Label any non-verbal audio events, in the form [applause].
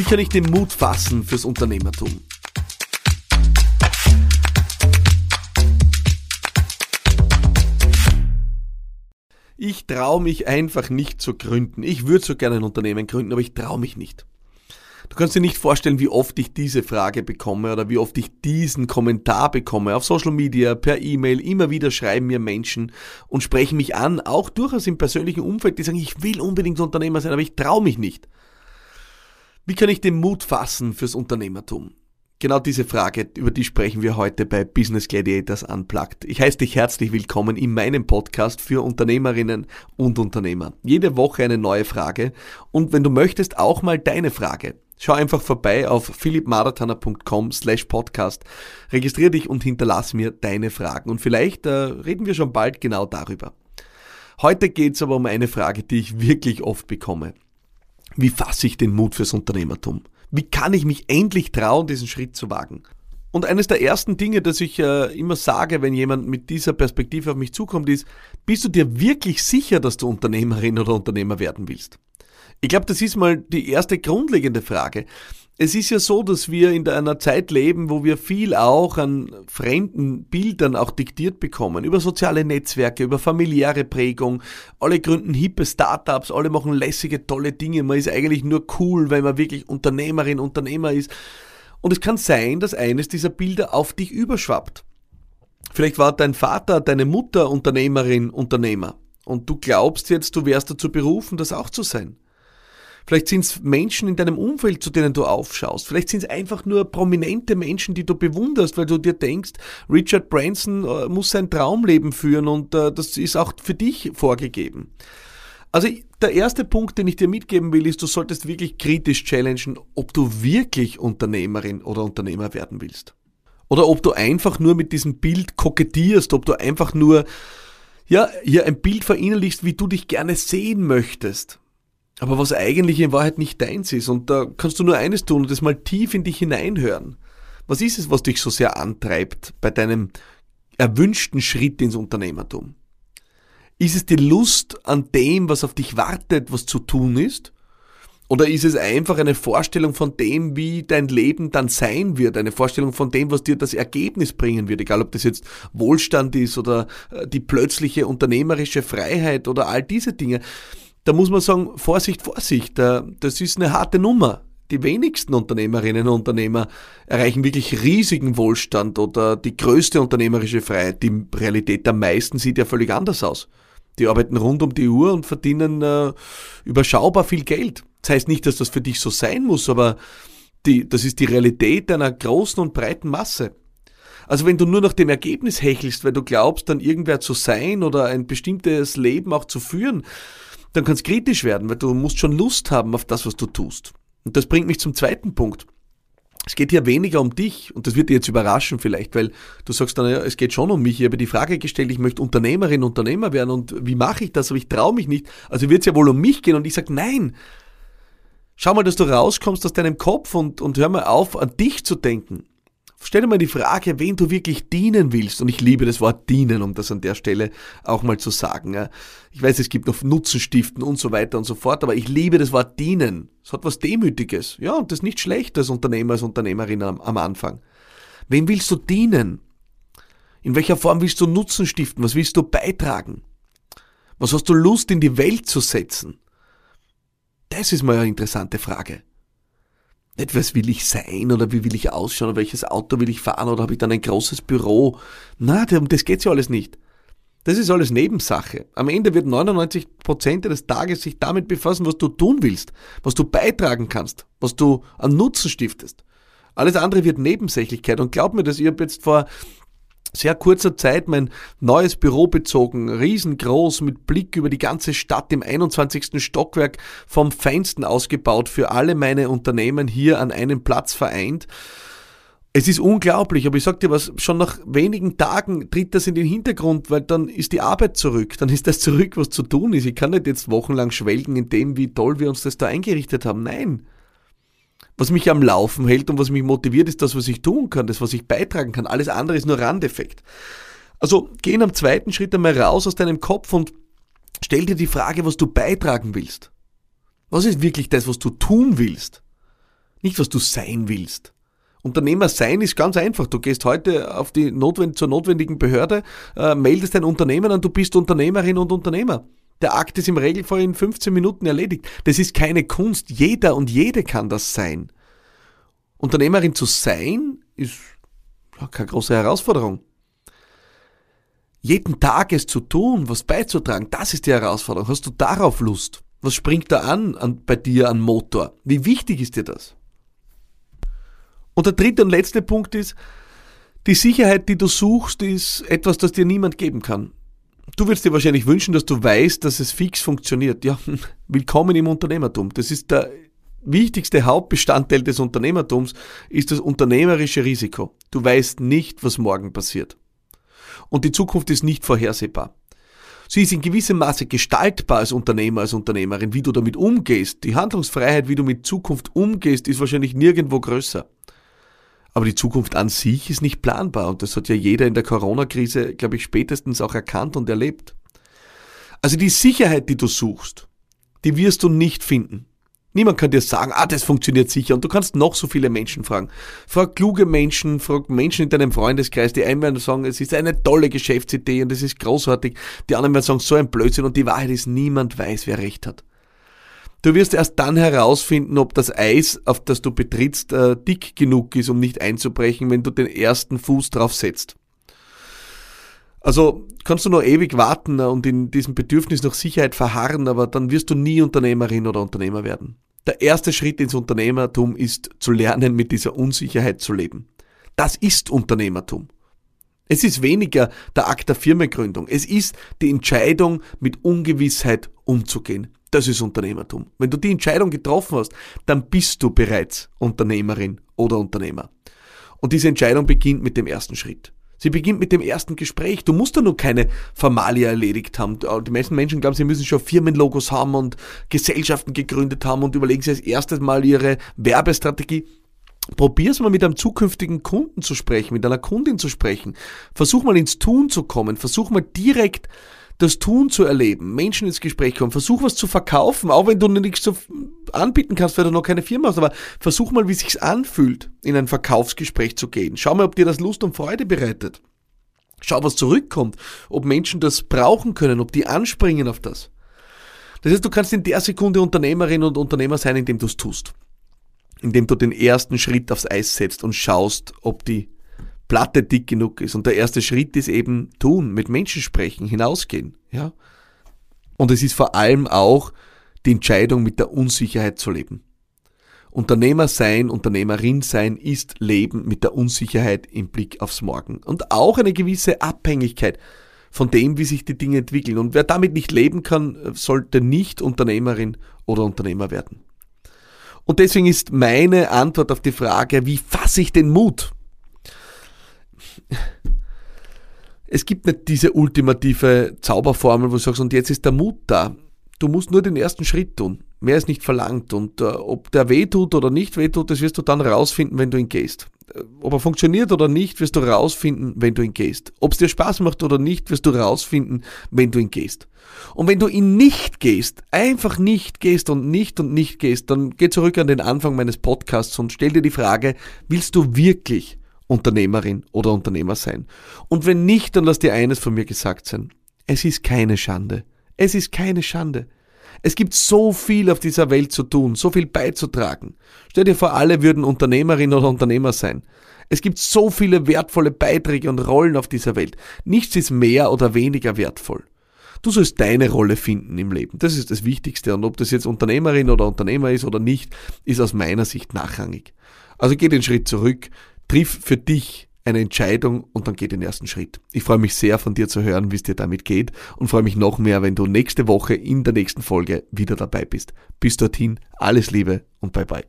Wie kann ich den Mut fassen fürs Unternehmertum? Ich traue mich einfach nicht zu gründen. Ich würde so gerne ein Unternehmen gründen, aber ich traue mich nicht. Du kannst dir nicht vorstellen, wie oft ich diese Frage bekomme oder wie oft ich diesen Kommentar bekomme. Auf Social Media, per E-Mail, immer wieder schreiben mir Menschen und sprechen mich an, auch durchaus im persönlichen Umfeld, die sagen, ich will unbedingt Unternehmer sein, aber ich traue mich nicht. Wie kann ich den Mut fassen fürs Unternehmertum? Genau diese Frage, über die sprechen wir heute bei Business Gladiators Unplugged. Ich heiße dich herzlich willkommen in meinem Podcast für Unternehmerinnen und Unternehmer. Jede Woche eine neue Frage und wenn du möchtest, auch mal deine Frage. Schau einfach vorbei auf philippmarathoner.com slash podcast, registriere dich und hinterlass mir deine Fragen und vielleicht äh, reden wir schon bald genau darüber. Heute geht es aber um eine Frage, die ich wirklich oft bekomme. Wie fasse ich den Mut fürs Unternehmertum? Wie kann ich mich endlich trauen, diesen Schritt zu wagen? Und eines der ersten Dinge, das ich äh, immer sage, wenn jemand mit dieser Perspektive auf mich zukommt, ist, bist du dir wirklich sicher, dass du Unternehmerin oder Unternehmer werden willst? Ich glaube, das ist mal die erste grundlegende Frage es ist ja so, dass wir in einer Zeit leben, wo wir viel auch an fremden Bildern auch diktiert bekommen. Über soziale Netzwerke, über familiäre Prägung. Alle gründen hippe Startups, alle machen lässige, tolle Dinge. Man ist eigentlich nur cool, wenn man wirklich Unternehmerin, Unternehmer ist. Und es kann sein, dass eines dieser Bilder auf dich überschwappt. Vielleicht war dein Vater, deine Mutter Unternehmerin, Unternehmer. Und du glaubst jetzt, du wärst dazu berufen, das auch zu sein. Vielleicht sind es Menschen in deinem Umfeld, zu denen du aufschaust. Vielleicht sind es einfach nur prominente Menschen, die du bewunderst, weil du dir denkst, Richard Branson äh, muss sein Traumleben führen und äh, das ist auch für dich vorgegeben. Also der erste Punkt, den ich dir mitgeben will, ist, du solltest wirklich kritisch challengen, ob du wirklich Unternehmerin oder Unternehmer werden willst. Oder ob du einfach nur mit diesem Bild kokettierst, ob du einfach nur ja, hier ein Bild verinnerlichst, wie du dich gerne sehen möchtest aber was eigentlich in Wahrheit nicht deins ist. Und da kannst du nur eines tun und das mal tief in dich hineinhören. Was ist es, was dich so sehr antreibt bei deinem erwünschten Schritt ins Unternehmertum? Ist es die Lust an dem, was auf dich wartet, was zu tun ist? Oder ist es einfach eine Vorstellung von dem, wie dein Leben dann sein wird? Eine Vorstellung von dem, was dir das Ergebnis bringen wird? Egal, ob das jetzt Wohlstand ist oder äh, die plötzliche unternehmerische Freiheit oder all diese Dinge da muss man sagen, Vorsicht, Vorsicht, das ist eine harte Nummer. Die wenigsten Unternehmerinnen und Unternehmer erreichen wirklich riesigen Wohlstand oder die größte unternehmerische Freiheit. Die Realität der meisten sieht ja völlig anders aus. Die arbeiten rund um die Uhr und verdienen äh, überschaubar viel Geld. Das heißt nicht, dass das für dich so sein muss, aber die, das ist die Realität einer großen und breiten Masse. Also wenn du nur nach dem Ergebnis hechelst, weil du glaubst, dann irgendwer zu sein oder ein bestimmtes Leben auch zu führen, dann kann es kritisch werden, weil du musst schon Lust haben auf das, was du tust. Und das bringt mich zum zweiten Punkt. Es geht hier weniger um dich und das wird dir jetzt überraschen vielleicht, weil du sagst dann, ja, es geht schon um mich. Ich habe die Frage gestellt, ich möchte Unternehmerin, Unternehmer werden und wie mache ich das, aber ich traue mich nicht. Also wird es ja wohl um mich gehen und ich sage, nein. Schau mal, dass du rauskommst aus deinem Kopf und, und hör mal auf, an dich zu denken. Stell dir mal die Frage, wen du wirklich dienen willst. Und ich liebe das Wort dienen, um das an der Stelle auch mal zu sagen. Ich weiß, es gibt noch Nutzenstiften und so weiter und so fort, aber ich liebe das Wort dienen. Es hat was Demütiges. Ja, und das ist nicht schlecht als Unternehmer, als Unternehmerin am, am Anfang. Wem willst du dienen? In welcher Form willst du Nutzen stiften? Was willst du beitragen? Was hast du Lust in die Welt zu setzen? Das ist mal eine interessante Frage. Nicht, was will ich sein oder wie will ich ausschauen oder welches Auto will ich fahren oder habe ich dann ein großes Büro. Na, um das geht's ja alles nicht. Das ist alles Nebensache. Am Ende wird 99 Prozent des Tages sich damit befassen, was du tun willst, was du beitragen kannst, was du an Nutzen stiftest. Alles andere wird Nebensächlichkeit. Und glaub mir, dass ich habe jetzt vor sehr kurzer Zeit mein neues Büro bezogen, riesengroß mit Blick über die ganze Stadt im 21. Stockwerk vom Feinsten ausgebaut, für alle meine Unternehmen hier an einem Platz vereint. Es ist unglaublich, aber ich sag dir was, schon nach wenigen Tagen tritt das in den Hintergrund, weil dann ist die Arbeit zurück, dann ist das zurück, was zu tun ist. Ich kann nicht jetzt wochenlang schwelgen in dem, wie toll wir uns das da eingerichtet haben. Nein. Was mich am Laufen hält und was mich motiviert, ist das, was ich tun kann, das, was ich beitragen kann. Alles andere ist nur Randeffekt. Also geh am zweiten Schritt einmal raus aus deinem Kopf und stell dir die Frage, was du beitragen willst. Was ist wirklich das, was du tun willst? nicht was du sein willst. Unternehmer sein ist ganz einfach. Du gehst heute auf die notwend zur notwendigen Behörde, äh, meldest dein Unternehmen an, du bist Unternehmerin und Unternehmer. Der Akt ist im Regelfall in 15 Minuten erledigt. Das ist keine Kunst. Jeder und jede kann das sein. Unternehmerin zu sein ist keine große Herausforderung. Jeden Tag es zu tun, was beizutragen, das ist die Herausforderung. Hast du darauf Lust? Was springt da an, an bei dir an Motor? Wie wichtig ist dir das? Und der dritte und letzte Punkt ist, die Sicherheit, die du suchst, ist etwas, das dir niemand geben kann. Du würdest dir wahrscheinlich wünschen, dass du weißt, dass es fix funktioniert. Ja, [laughs] willkommen im Unternehmertum. Das ist der wichtigste Hauptbestandteil des Unternehmertums, ist das unternehmerische Risiko. Du weißt nicht, was morgen passiert. Und die Zukunft ist nicht vorhersehbar. Sie ist in gewissem Maße gestaltbar als Unternehmer, als Unternehmerin, wie du damit umgehst. Die Handlungsfreiheit, wie du mit Zukunft umgehst, ist wahrscheinlich nirgendwo größer. Aber die Zukunft an sich ist nicht planbar und das hat ja jeder in der Corona-Krise, glaube ich, spätestens auch erkannt und erlebt. Also die Sicherheit, die du suchst, die wirst du nicht finden. Niemand kann dir sagen, ah, das funktioniert sicher. Und du kannst noch so viele Menschen fragen. Frag kluge Menschen, frag Menschen in deinem Freundeskreis, die einen werden sagen, es ist eine tolle Geschäftsidee und es ist großartig. Die anderen werden sagen, so ein Blödsinn. Und die Wahrheit ist, niemand weiß, wer recht hat. Du wirst erst dann herausfinden, ob das Eis, auf das du betrittst, äh, dick genug ist, um nicht einzubrechen, wenn du den ersten Fuß drauf setzt. Also kannst du noch ewig warten äh, und in diesem Bedürfnis nach Sicherheit verharren, aber dann wirst du nie Unternehmerin oder Unternehmer werden. Der erste Schritt ins Unternehmertum ist zu lernen, mit dieser Unsicherheit zu leben. Das ist Unternehmertum. Es ist weniger der Akt der Firmengründung. Es ist die Entscheidung, mit Ungewissheit umzugehen. Das ist Unternehmertum. Wenn du die Entscheidung getroffen hast, dann bist du bereits Unternehmerin oder Unternehmer. Und diese Entscheidung beginnt mit dem ersten Schritt. Sie beginnt mit dem ersten Gespräch. Du musst da nur keine Formalia erledigt haben. Die meisten Menschen glauben, sie müssen schon Firmenlogos haben und Gesellschaften gegründet haben und überlegen sich als erstes mal ihre Werbestrategie. Probier es mal mit einem zukünftigen Kunden zu sprechen, mit einer Kundin zu sprechen. Versuch mal ins Tun zu kommen. Versuch mal direkt das Tun zu erleben, Menschen ins Gespräch kommen, versuch was zu verkaufen, auch wenn du nichts so anbieten kannst, weil du noch keine Firma hast, aber versuch mal, wie sich's anfühlt, in ein Verkaufsgespräch zu gehen. Schau mal, ob dir das Lust und Freude bereitet. Schau, was zurückkommt, ob Menschen das brauchen können, ob die anspringen auf das. Das heißt, du kannst in der Sekunde Unternehmerin und Unternehmer sein, indem du es tust. Indem du den ersten Schritt aufs Eis setzt und schaust, ob die Platte dick genug ist. Und der erste Schritt ist eben tun, mit Menschen sprechen, hinausgehen, ja. Und es ist vor allem auch die Entscheidung, mit der Unsicherheit zu leben. Unternehmer sein, Unternehmerin sein ist Leben mit der Unsicherheit im Blick aufs Morgen. Und auch eine gewisse Abhängigkeit von dem, wie sich die Dinge entwickeln. Und wer damit nicht leben kann, sollte nicht Unternehmerin oder Unternehmer werden. Und deswegen ist meine Antwort auf die Frage, wie fasse ich den Mut? [laughs] es gibt nicht diese ultimative Zauberformel, wo du sagst, und jetzt ist der Mut da. Du musst nur den ersten Schritt tun. Mehr ist nicht verlangt. Und äh, ob der weh tut oder nicht weh tut, das wirst du dann rausfinden, wenn du ihn gehst. Äh, ob er funktioniert oder nicht, wirst du rausfinden, wenn du ihn gehst. Ob es dir Spaß macht oder nicht, wirst du rausfinden, wenn du ihn gehst. Und wenn du ihn nicht gehst, einfach nicht gehst und nicht und nicht gehst, dann geh zurück an den Anfang meines Podcasts und stell dir die Frage, willst du wirklich Unternehmerin oder Unternehmer sein. Und wenn nicht, dann lass dir eines von mir gesagt sein. Es ist keine Schande. Es ist keine Schande. Es gibt so viel auf dieser Welt zu tun, so viel beizutragen. Stell dir vor, alle würden Unternehmerin oder Unternehmer sein. Es gibt so viele wertvolle Beiträge und Rollen auf dieser Welt. Nichts ist mehr oder weniger wertvoll. Du sollst deine Rolle finden im Leben. Das ist das Wichtigste. Und ob das jetzt Unternehmerin oder Unternehmer ist oder nicht, ist aus meiner Sicht nachrangig. Also geh den Schritt zurück, triff für dich eine Entscheidung und dann geh den ersten Schritt. Ich freue mich sehr von dir zu hören, wie es dir damit geht und freue mich noch mehr, wenn du nächste Woche in der nächsten Folge wieder dabei bist. Bis dorthin, alles Liebe und bye bye.